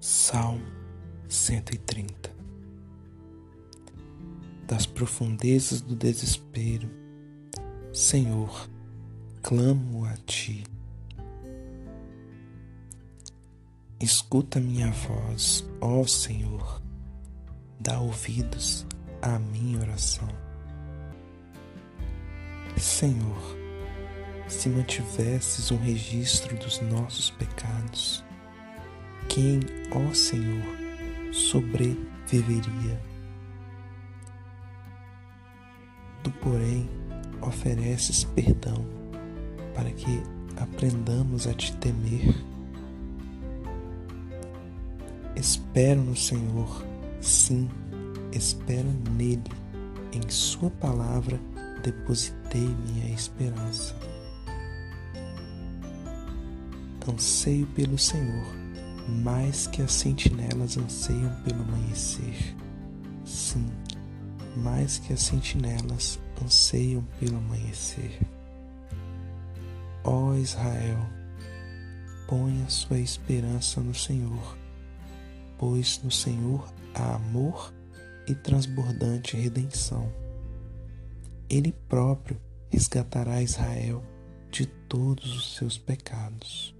Salmo 130 Das profundezas do desespero, Senhor, clamo a Ti. Escuta minha voz, ó Senhor, dá ouvidos à minha oração. Senhor, se mantivesses um registro dos nossos pecados, quem, ó Senhor, sobreviveria? Tu, porém, ofereces perdão para que aprendamos a te temer. Espero no Senhor, sim, espero nele. Em Sua palavra depositei minha esperança. Anseio pelo Senhor mais que as sentinelas anseiam pelo amanhecer. Sim, mais que as sentinelas anseiam pelo amanhecer. Ó Israel, ponha sua esperança no Senhor, pois no Senhor há amor e transbordante redenção. Ele próprio resgatará Israel de todos os seus pecados.